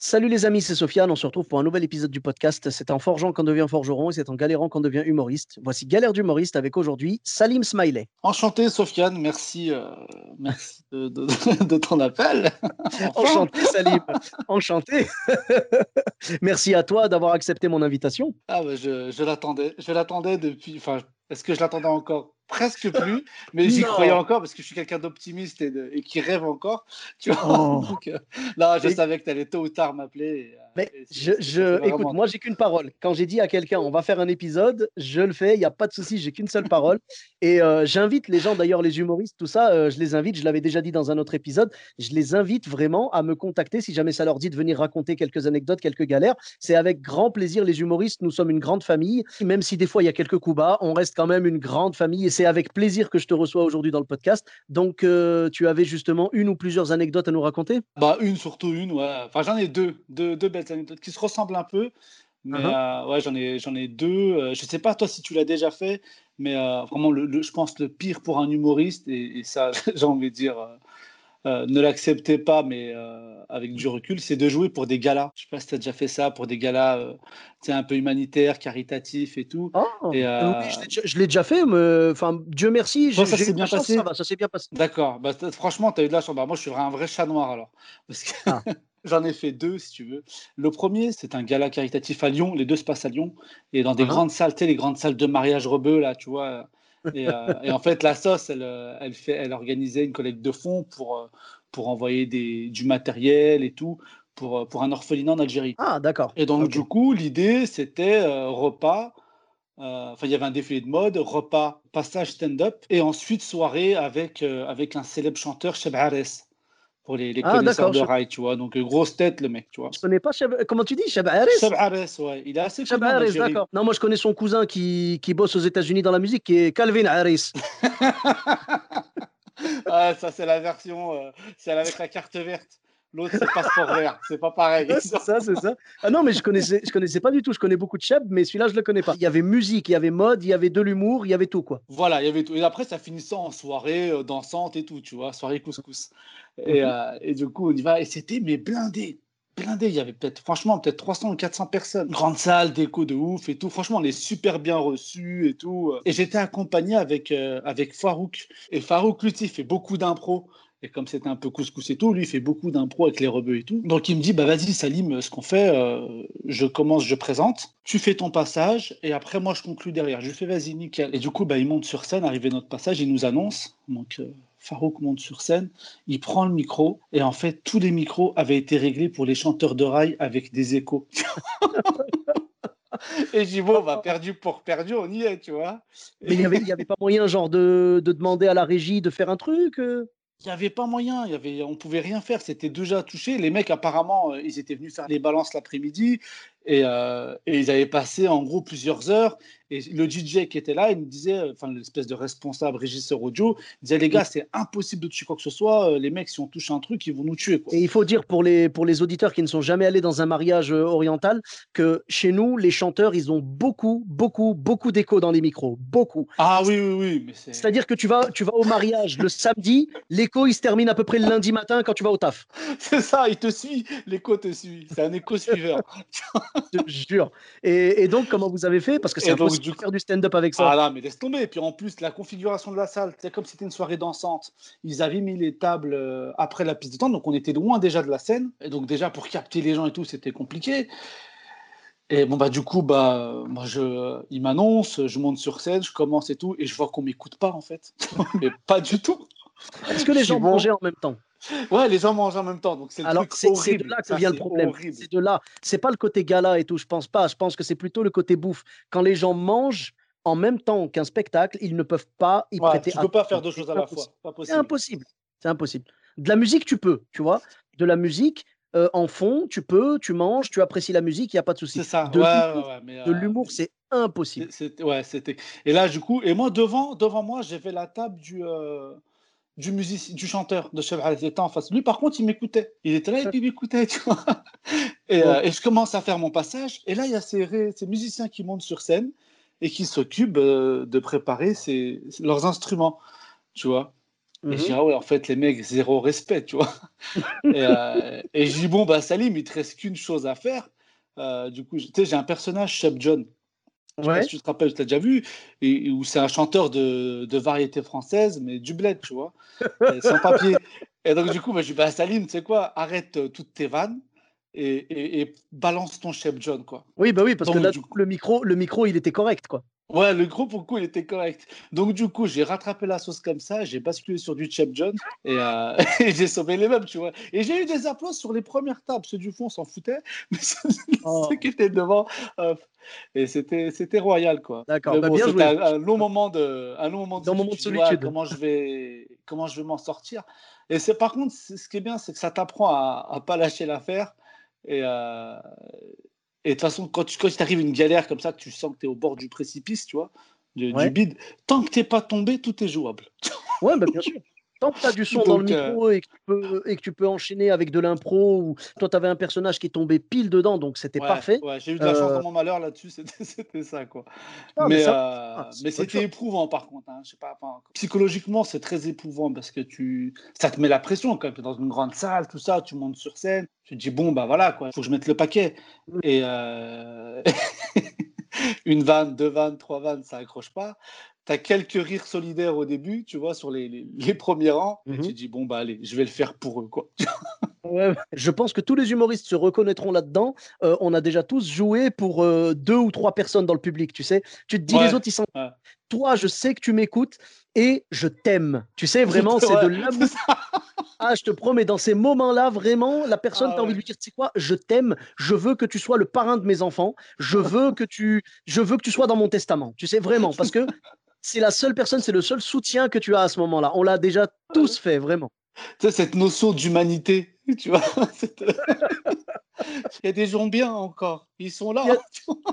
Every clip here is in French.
Salut les amis, c'est Sofiane. On se retrouve pour un nouvel épisode du podcast. C'est en forgeant qu'on devient forgeron et c'est en galérant qu'on devient humoriste. Voici Galère d'humoriste avec aujourd'hui Salim Smiley. Enchanté, Sofiane. Merci, euh, merci de, de- de ton appel. Enchanté Salim. Enchanté. Merci à toi d'avoir accepté mon invitation. Ah, bah, je, je l'attendais. Je l'attendais depuis. Enfin, est-ce que je l'attendais encore? Presque plus, mais j'y croyais encore parce que je suis quelqu'un d'optimiste et, et qui rêve encore. Tu vois Oh. Donc, euh, là, je Mais- savais que tu allais tôt ou tard m'appeler. euh, Mais et je, je- vraiment- écoute, moi j'ai qu'une parole. Quand j'ai dit à quelqu'un on va faire un épisode, je le fais, il n'y a pas de souci, j'ai qu'une seule parole. Et euh, j'invite les gens, d'ailleurs les humoristes, tout ça, euh, je les invite, je l'avais déjà dit dans un autre épisode, je les invite vraiment à me contacter si jamais ça leur dit de venir raconter quelques anecdotes, quelques galères. C'est avec grand plaisir, les humoristes, nous sommes une grande famille. Même si des fois il y a quelques coups bas, on reste quand même une grande famille et c'est avec plaisir que je te reçois aujourd'hui dans le podcast. Donc euh, tu avais justement une ou plusieurs anecdotes à nous raconter? Bah, une, surtout une, ouais. Enfin, j'en ai deux, deux, deux belles anecdotes qui se ressemblent un peu. Mais Uh-huh. euh, ouais, j'en ai, j'en ai deux. Euh, je sais pas, toi, si tu l'as déjà fait, mais euh, vraiment, le, le- je pense le pire pour un humoriste, et, et ça, j'ai envie de dire, euh, ne l'acceptez pas, mais euh, avec du recul, c'est de jouer pour des galas. Je sais pas si tu as déjà fait ça, pour des galas euh, un peu humanitaires, caritatifs et tout. Et, euh, oui, je l'ai déjà- fait, mais enfin, Dieu merci, j'ai ça s'est bien passé ça s'est bien passé. D'accord. Bah, franchement, tu as eu de la chance. Bah, moi, je suis un vrai chat noir alors. Parce que Ah. j'en ai fait deux, si tu veux. Le premier, c'est un gala caritatif à Lyon. Les deux se passent à Lyon. Et dans des Uh-huh. grandes salles, tu sais, les grandes salles de mariage rebeu, là, tu vois. Et, euh, et en fait, la sauce, elle, euh, elle, fait, elle organisait une collecte de fonds pour, euh, pour envoyer des, du matériel et tout pour, pour un orphelinat en Algérie. Ah, d'accord. Et donc, du coup, l'idée, c'était euh, repas. euh, Enfin, il y avait un défilé de mode, repas, passage stand-up, et ensuite soirée avec, avec un célèbre chanteur, Cheb Hares, pour les, les Ah, connaisseurs de rail, tu vois. Donc, euh, grosse tête, le mec, tu vois. Je connais pas Cheb... Comment tu dis Cheb Hares, ouais, il est assez connu Algérie. d'accord. Non, moi je connais son cousin qui, qui bosse aux États-Unis dans la musique, qui est Calvin Harris. Ah, ça, c'est la version, euh, c'est avec la carte verte. L'autre, c'est passeport vert, c'est pas pareil. Ouais, c'est ça, c'est ça. Ah non, mais je connaissais, je connaissais pas du tout. Je connais beaucoup de Cheb, mais celui-là, je le connais pas. Il y avait musique, il y avait mode, il y avait de l'humour, il y avait tout, quoi. Voilà, il y avait tout. Et après, ça finissait en soirée euh, dansante et tout, tu vois, soirée couscous. Et, Mhm. euh, et du coup, on y va. Et c'était, mais blindé. Blindé. Il y avait peut-être, franchement, peut-être 300 ou 400 personnes. Grande salle, déco de ouf et tout. Franchement, on est super bien reçus et tout. Et j'étais accompagné avec, euh, avec Farouk. Et Farouk, lui, il fait beaucoup d'impro. Et comme c'était un peu couscous et tout, lui, il fait beaucoup d'impro avec les rebeux et tout. Donc, il me dit, bah vas-y, Salim, ce qu'on fait, euh, je commence, je présente. Tu fais ton passage et après, moi, je conclus derrière. Je lui fais, vas-y, nickel. Et du coup, bah, il monte sur scène, arrivé notre passage, il nous annonce. Donc, euh, Farouk monte sur scène, il prend le micro et en fait, tous les micros avaient été réglés pour les chanteurs de rail avec des échos. et dis, bon, bah, perdu pour perdu, on y est, tu vois. Mais il y avait, pas moyen, genre, de, de demander à la régie de faire un truc euh? Il n'y avait pas moyen, il y avait, on pouvait rien faire, c'était déjà touché. Les mecs, apparemment, euh, ils étaient venus faire les balances l'après-midi et, euh, et ils avaient passé en gros plusieurs heures. Et le DJ qui était là, il me disait, euh, enfin l'espèce de responsable régisseur audio, il disait les gars, c'est impossible de toucher quoi que ce soit. Euh, Les mecs, si on touche un truc, ils vont nous tuer. Quoi. Et il faut dire pour les, pour les auditeurs qui ne sont jamais allés dans un mariage oriental que chez nous, les chanteurs, ils ont beaucoup, beaucoup, beaucoup d'écho dans les micros. Beaucoup. Ah oui, oui, oui, mais c'est. C'est-à-dire que tu vas, tu vas au mariage le samedi, l'écho, il se termine à peu près le lundi matin quand tu vas au taf. C'est ça, il te suit, l'écho te suit. C'est un écho suiveur. Je te jure. Et, et donc, comment vous avez fait? Parce que c'est impossible du de faire du stand-up avec ça. Ah là, mais laisse tomber. Et puis en plus, la configuration de la salle, c'est comme si c'était une soirée dansante. Ils avaient mis les tables euh, après la piste de temps, donc on était loin déjà de la scène. Et donc déjà pour capter les gens et tout, c'était compliqué. Et bon bah du coup bah moi je, il m'annonce, je monte sur scène, je commence et tout, et je vois qu'on m'écoute pas en fait, mais pas du tout. Est-ce que les gens mangeaient en même temps? Ouais, les gens mangent en même temps, donc c'est Alors, c'est de là que vient le problème. C'est de là. C'est pas le côté gala et tout, je pense pas. Je pense que c'est plutôt le côté bouffe. Quand les gens mangent en même temps qu'un spectacle, ils ne peuvent pas y Ouais, prêter tu peux pas faire deux choses à la impossible. fois, C'est possible. impossible. C'est impossible. De la musique, tu peux, tu vois. De la musique, euh, en fond, tu peux, tu manges, tu apprécies la musique, il n'y a pas de souci. C'est ça. De Ouais, l'humour, ouais, euh, l'humour, c'est impossible. ouais, c'était. Et là, du coup, et moi devant, devant moi, j'ai fait la table du euh, du musicien, du chanteur de Chef Il était en face. Lui, par contre, il m'écoutait. Il était là et puis il m'écoutait, tu vois. Et, euh, et je commence à faire mon passage. Et là, il y a ces, ces musiciens qui montent sur scène et qui s'occupent euh, de préparer ces- leurs instruments, tu vois. Et je dis, Mhm. ah ouais, en fait, les mecs, zéro respect, tu vois. et, euh, et je dis, bon, bah, Salim, il te reste qu'une chose à faire. Du coup, tu sais, j'ai un personnage, Chef John. Je sais pas si tu te rappelles, tu l'as déjà vu, et, où c'est un chanteur de, de variété française, mais du bled, tu vois, sans papier. Et donc, du coup, bah, je dis, bah, Salim, tu sais quoi, arrête euh, toutes tes vannes et, et- et balance ton Chef John, quoi. Oui, bah oui, parce que là, coup, le micro, le micro, il était correct, quoi. Ouais, le gros pour le coup, il était correct. Donc, du coup, j'ai rattrapé la sauce comme ça, j'ai basculé sur du Chef John et, euh, et j'ai sauvé les meubles, tu vois. Et j'ai eu des applaudissements sur les premières tables. Ceux du fond on s'en foutaient, mais ceux, Oh. ceux qui étaient devant, euh, et c'était c'était royal, quoi. D'accord, bah, bon, bien joué. un, un long moment de, un long moment de moment de comment je vais, comment je vais m'en sortir. Et c'est par contre, ce qui est bien, c'est que ça t'apprend à, à pas lâcher l'affaire. Et, euh, et de toute façon, quand tu quand t'arrive une galère comme ça, que tu sens que tu es au bord du précipice, tu vois, du, du Ouais. bide, tant que tu n'es pas tombé, tout est jouable. Ouais, bah, bien sûr. Tant que tu as du son dans le euh, micro et, que tu peux, et que tu peux enchaîner avec de l'impro, ou toi, tu avais un personnage qui tombait pile dedans, donc c'était Ouais, parfait. ouais, j'ai eu de la chance Euh, dans mon malheur là-dessus, c'était ça, quoi. Ah, mais euh, ah, mais c'était éprouvant par contre. Hein, je sais pas, enfin, psychologiquement, c'est très éprouvant parce que tu, ça te met la pression quand tu es dans une grande salle, tout ça, tu montes sur scène, tu te dis bon bah voilà quoi, faut que je mette le paquet. Et euh, une vanne, deux vannes, trois vannes, ça accroche pas. Tu as quelques rires solidaires au début, tu vois, sur les, les, les premiers rangs, et Mhm. tu te dis bon bah allez, je vais le faire pour eux quoi. Ouais. Je pense que tous les humoristes se reconnaîtront là-dedans. Euh, on a déjà tous joué pour euh, deux ou trois personnes dans le public, tu sais. Tu te dis, Ouais, les autres, ils sont. ouais. Toi, je sais que tu m'écoutes et je t'aime. Tu sais, vraiment, c'est de l'amour. Ah, je te promets, dans ces moments-là, vraiment, la personne, Ah tu as envie de lui dire, tu sais quoi, je t'aime, je veux que tu sois le parrain de mes enfants, je veux que tu, je veux que tu sois dans mon testament. Tu sais, vraiment, parce que c'est la seule personne, c'est le seul soutien que tu as à ce moment-là. On l'a déjà tous fait, vraiment. Tu sais, cette notion d'humanité, tu vois. cette- Il y a des gens bien encore. Ils sont là. Il y a-.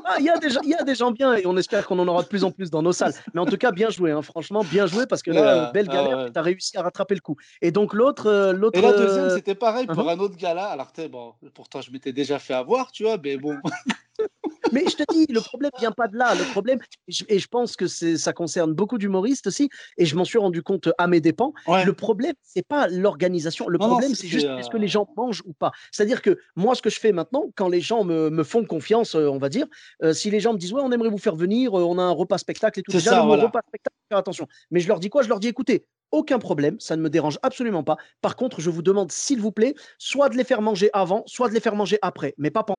Ah, il y, a des gens- il y a des gens bien et on espère qu'on en aura de plus en plus dans nos salles. Mais en tout cas, bien joué, hein, franchement, bien joué parce que là, euh, euh, belle galère, ouais. tu as réussi à rattraper le coup. Et donc, l'autre. euh, l'autre Et la deuxième, euh, c'était pareil pour uh-huh. un autre gala. Alors, bon, pourtant, je m'étais déjà fait avoir, tu vois, mais bon. Mais je te dis, le problème vient pas de là. Le problème, et je, pense que c'est- ça concerne beaucoup d'humoristes aussi, et je m'en suis rendu compte à mes dépens. Ouais. Le problème, c'est pas l'organisation. Le Non, problème, c'est- c'est juste est-ce que euh, les gens mangent ou pas. C'est-à-dire que moi, ce que je fais maintenant, quand les gens me, me font confiance, euh, on va dire, euh, si les gens me disent ouais, on aimerait vous faire venir, euh, on a un repas spectacle et tout. Déjà, ça, voilà. repas spectacle, faire attention. Mais je leur dis quoi? Je leur dis écoutez. Aucun problème, ça ne me dérange absolument pas. Par contre, je vous demande, s'il vous plaît, soit de les faire manger avant, soit de les faire manger après, mais pas pendant.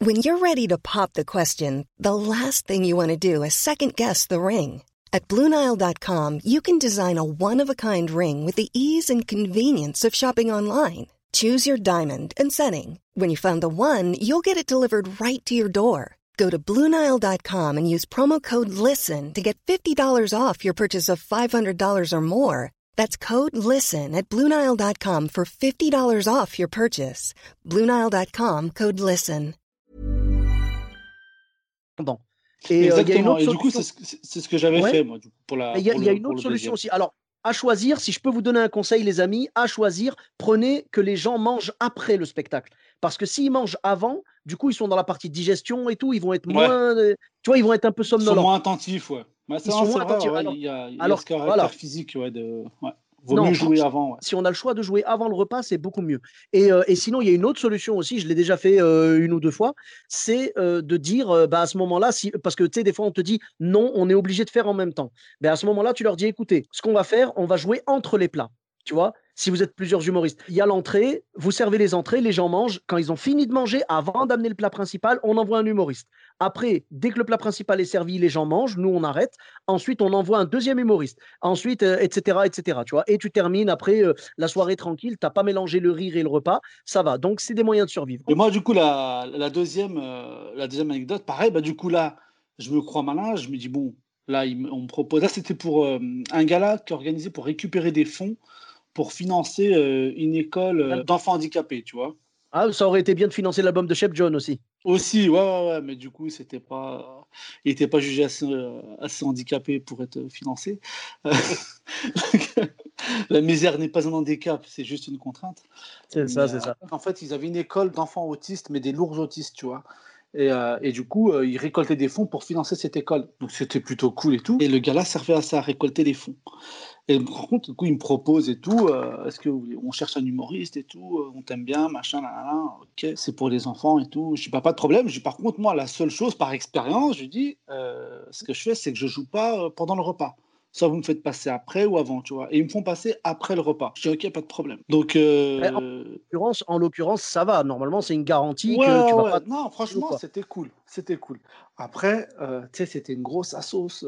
When you're ready to pop the question, the last thing you want to do is second guess the ring. At Bluenile.com, you can design a one of a kind ring with the ease and convenience of shopping online. Choose your diamond and setting. When you find the one, you'll get it delivered right to your door. Go to Bluenile.com and use promo code LISTEN to get $50 off your purchase of $500 or more. That's code LISTEN at Bluenile.com for $50 off your purchase. Bluenile.com code LISTEN. Et euh, y a une Exactement. autre Et du coup, c'est ce que- ce que j'avais Ouais. fait, moi, du coup, pour la. Il y a, pour y a le- une autre solution aussi. Alors, à choisir, si je peux vous donner un conseil, les amis, à choisir, prenez que les gens mangent après le spectacle. Parce que s'ils mangent avant, du coup, ils sont dans la partie digestion et tout, ils vont être Ouais. moins. euh, tu vois, ils vont être un peu Ils sont somnolents. moins attentifs, ouais. C'est Ils vrai, sont moins vrai, attentifs. ouais, Alors- il y a, il y a alors, ce caractère voilà. physique, ouais, de. Ouais. Vaut Non, mieux jouer avant, ouais. si on a le choix de jouer avant le repas, c'est beaucoup mieux. Et, euh, et sinon, il y a une autre solution aussi, je l'ai déjà fait euh, une ou deux fois, c'est euh, de dire bah, à ce moment-là, si, parce que tu sais, des fois on te dit non, on est obligé de faire en même temps. Ben, à ce moment-là, tu leur dis écoutez, ce qu'on va faire, on va jouer entre les plats. Tu vois, si vous êtes plusieurs humoristes, il y a l'entrée, vous servez les entrées, les gens mangent. Quand ils ont fini de manger, avant d'amener le plat principal, on envoie un humoriste. Après, dès que le plat principal est servi, les gens mangent, nous on arrête. Ensuite, on envoie un deuxième humoriste. Ensuite, euh, etc., etc. Tu vois, et tu termines après euh, la soirée tranquille. T'as pas mélangé le rire et le repas, ça va. Donc, c'est des moyens de survivre. Et moi, du coup, la, deuxième, euh, la deuxième anecdote, pareil, bah, du coup, là, je me crois malin, je me dis, bon, Là, on me propose. Là, c'était pour un gala qui organisé pour récupérer des fonds pour financer une école d'enfants handicapés, tu vois. Ah, ça aurait été bien de financer l'album de Shep John aussi. Aussi, ouais, ouais, ouais, mais du coup, c'était pas, il n'était pas jugé assez, assez, handicapé pour être financé. La misère n'est pas un handicap, c'est juste une contrainte. C'est ça, c'est ça. En fait, ils avaient une école d'enfants autistes, mais des lourds autistes, tu vois. Et, euh, et, du coup, euh, ils récoltaient des fonds pour financer cette école. Donc c'était plutôt cool et tout. Et le gars-là servait à ça, à récolter des fonds. Et par contre, du coup, il me propose et tout, euh, est-ce qu'on cherche un humoriste et tout, on t'aime bien, machin, là, là, ok, c'est pour les enfants et tout. Je dis, pas pas de problème. Je dis, par contre, moi, la seule chose, par expérience, je dis, ce que je fais, c'est que je joue pas pendant le repas soit vous me faites passer après ou avant, tu vois. Et ils me font passer après le repas. Je dis, ok, pas de problème. Donc, euh... en l'occurrence, ça va. Normalement, c'est une garantie que tu vas pas. Non, franchement, c'était cool. C'était cool. Après, euh, tu sais, c'était une grosse assos.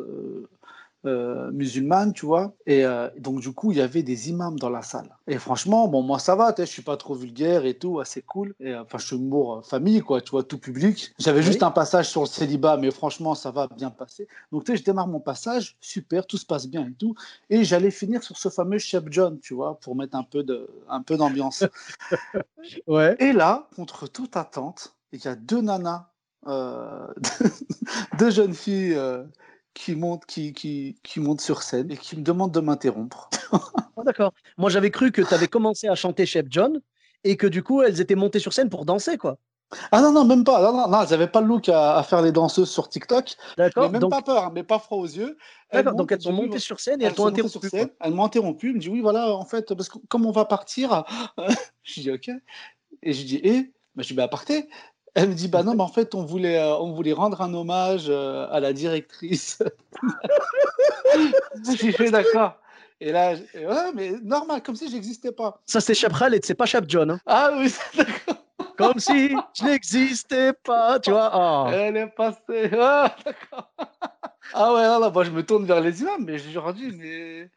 Euh, musulmane, tu vois. Et euh, donc, du coup, il y avait des imams dans la salle. Et franchement, bon, moi, ça va, je suis pas trop vulgaire et tout, assez cool. Et euh, enfin, je suis humour famille, quoi, tu vois, tout public. J'avais juste un passage sur le célibat, mais franchement, ça va bien passer. Donc, tu sais, je démarre mon passage, super, tout se passe bien et tout. Et j'allais finir sur ce fameux Chef John, tu vois, pour mettre un peu de, un peu d'ambiance. ouais. Et là, contre toute attente, il y a deux nanas, deux jeunes filles qui monte, qui, qui, qui monte sur scène et qui me demande de m'interrompre. Ah, d'accord. Moi, j'avais cru que tu avais commencé à chanter Chef John et que du coup, elles étaient montées sur scène pour danser, quoi. Ah non, non, même pas. Non, non, non elles n'avaient pas le look à, faire les danseuses sur TikTok. D'accord. Même pas peur, hein, mais pas froid aux yeux. D'accord, donc elles sont montées sur scène et elles, t'ont interrompu. elles m'ont interrompu. Elles me dit oui, voilà, en fait, parce que comme on va partir, je dis ok. Et je dis, et bah, je dis, bah, partez. Elle me dit bah non, mais en fait, on voulait, euh, on voulait rendre un hommage euh, à la directrice. J'ai fait d'accord. Et là, ouais, mais normal, comme si j'existais pas. Ça, c'est Chap Khaled, c'est pas Chap John. Hein. Ah oui, d'accord. Comme si je n'existais pas, tu vois. Oh. Elle est passée. Ah, d'accord. Ah ouais, là, là, moi, je me tourne vers les imams, mais je leur dis, mais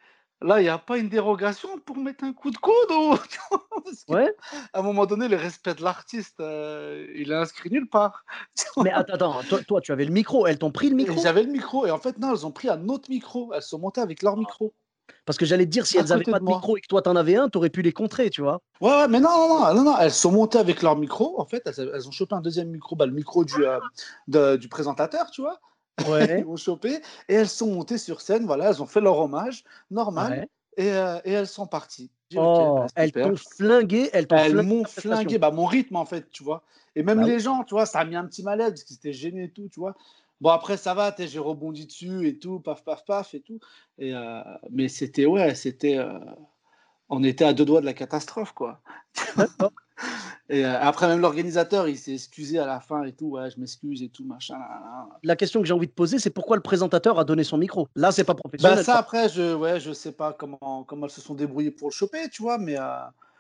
Là, il n'y a pas une dérogation pour mettre un coup de coude ou... Ouais. À un moment donné, le respect de l'artiste, euh, il est inscrit nulle part. Mais attends, attends, toi, toi, tu avais le micro, elles t'ont pris le micro? J'avais le micro, et en fait, non, elles ont pris un autre micro. Elles sont montées avec leur micro. Parce que j'allais te dire, si elles n'avaient pas de, micro et que toi, tu en avais un, tu aurais pu les contrer, tu vois. Ouais, ouais, mais non, non, non, non, non, elles sont montées avec leur micro. En fait, elles, ont chopé un deuxième micro, bah, le micro du, euh, du présentateur, tu vois. Ouais. ils chopé et elles sont montées sur scène. Voilà, elles ont fait leur hommage normal et, euh, et, elles sont parties. Oh, bah, elles t'ont flingué, elles m'ont flingué, bah, mon rythme en fait, tu vois. Et même ah les gens, tu vois, ça a mis un petit malaise parce qu'ils étaient gênés et tout, tu vois. Bon, après, ça va, j'ai rebondi dessus et tout, paf, paf, paf et tout. Et, euh, mais c'était, ouais, c'était. Euh, on était à deux doigts de la catastrophe, quoi. Et euh, après, même l'organisateur, il s'est excusé à la fin et tout. Ouais, je m'excuse et tout, machin. La question que j'ai envie de poser, c'est pourquoi le présentateur a donné son micro? Là, c'est pas professionnel. Bah, ça, après, je, ouais, je sais pas comment, comment elles se sont débrouillées pour le choper, tu vois, mais. Euh,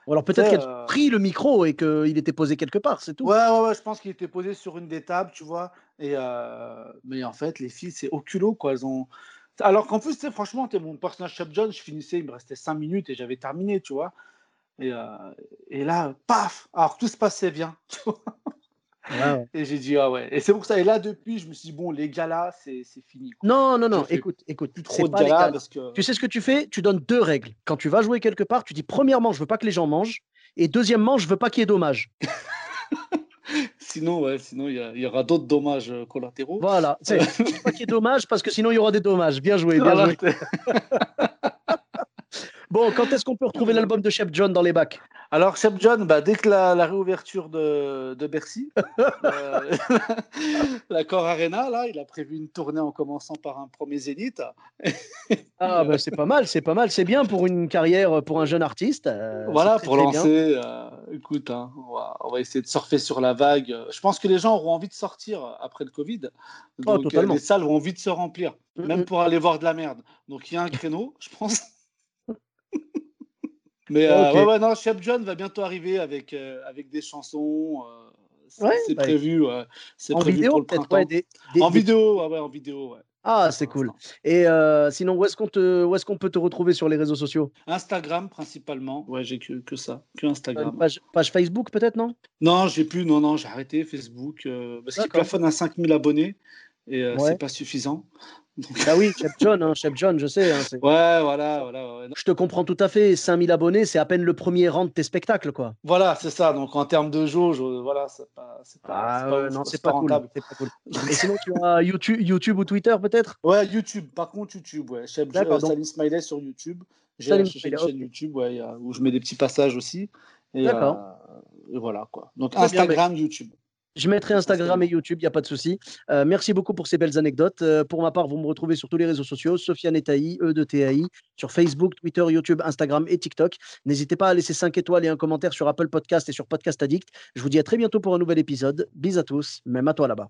Ou alors peut-être qu'elle a pris le micro et qu'il était posé quelque part, c'est tout. Ouais, ouais, ouais, je pense qu'il était posé sur une des tables, tu vois. Et euh, Mais en fait, les filles, c'est au culot, quoi. Elles ont. Alors qu'en plus, franchement, es mon personnage Chef John, je finissais, il me restait 5 minutes et j'avais terminé, tu vois. Et, euh, et là, paf Alors tout se passait bien. Et j'ai dit, ah ouais. Et c'est pour ça. Et là, depuis, je me suis dit, bon, les galas, c'est fini. Non, non, non. Écoute, écoute. Plus trop de galas parce que... Tu sais ce que tu fais? Tu donnes deux règles. Quand tu vas jouer quelque part, tu dis, premièrement, je veux pas que les gens mangent. Et deuxièmement, je veux pas qu'il y ait dommage. sinon, ouais, sinon il y, y, aura d'autres dommages euh, collatéraux. Voilà. C'est pas qu'il y ait dommage parce que sinon il y aura des dommages. Bien joué, bien joué. Bon, quand est-ce qu'on peut retrouver l'album de Chef John dans les bacs? Alors, Chef John, bah, dès que la, réouverture de, de Bercy, euh, l'accord Arena, là, il a prévu une tournée en commençant par un premier zénith. ah, bah, c'est pas mal, c'est pas mal. C'est bien pour une carrière, pour un jeune artiste. Euh, voilà, pour lancer. Euh, écoute, hein, on, va, essayer de surfer sur la vague. Je pense que les gens auront envie de sortir après le Covid. Oh, Donc, les salles auront envie de se remplir, mm, même mm. pour aller voir de la merde. Donc, il y a un créneau, je pense. Mais euh, ouais, ouais, non, Chef John va bientôt arriver avec, euh, avec des chansons. Euh, c'est bah, prévu, c'est prévu vidéo, pour le printemps. des, en vidéo, ouais, en vidéo, ouais. Ah, c'est cool. Et sinon, où est-ce qu'on te, où est-ce qu'on peut te retrouver sur les réseaux sociaux? Instagram principalement. Ouais, j'ai que, que ça, que Instagram. Page, page, Facebook peut-être, non? Non, j'ai plus. Non, non, j'ai arrêté Facebook parce qu'il plafonne à 5000 abonnés et c'est pas suffisant. Ah oui, Chef John, hein, Chef John, je sais. Hein, ouais, voilà, voilà. Je te comprends tout à fait. 5000 abonnés, c'est à peine le premier rang de tes spectacles, quoi. Voilà, c'est ça. Donc en termes de jauge, voilà, c'est pas, pas, ah, non, c'est pas, rentable. Cool. Et sinon, tu as YouTube, YouTube ou Twitter peut-être? Ouais, YouTube. Par contre, YouTube, ouais. Chef John, Salim Smiley sur YouTube. J'ai une chaîne YouTube ouais, où je mets des petits passages aussi. D'accord. Euh, et voilà quoi. Donc Instagram, YouTube. Je mettrai Instagram et YouTube, il n'y a pas de souci. Euh, merci beaucoup pour ces belles anecdotes. Euh, pour ma part, vous me retrouvez sur tous les réseaux sociaux, Sofiane Etaï, E de TAI, sur Facebook, Twitter, YouTube, Instagram et TikTok. N'hésitez pas à laisser 5 étoiles et un commentaire sur Apple Podcast et sur Podcast Addict. Je vous dis à très bientôt pour un nouvel épisode. Bis à tous, même à toi là-bas.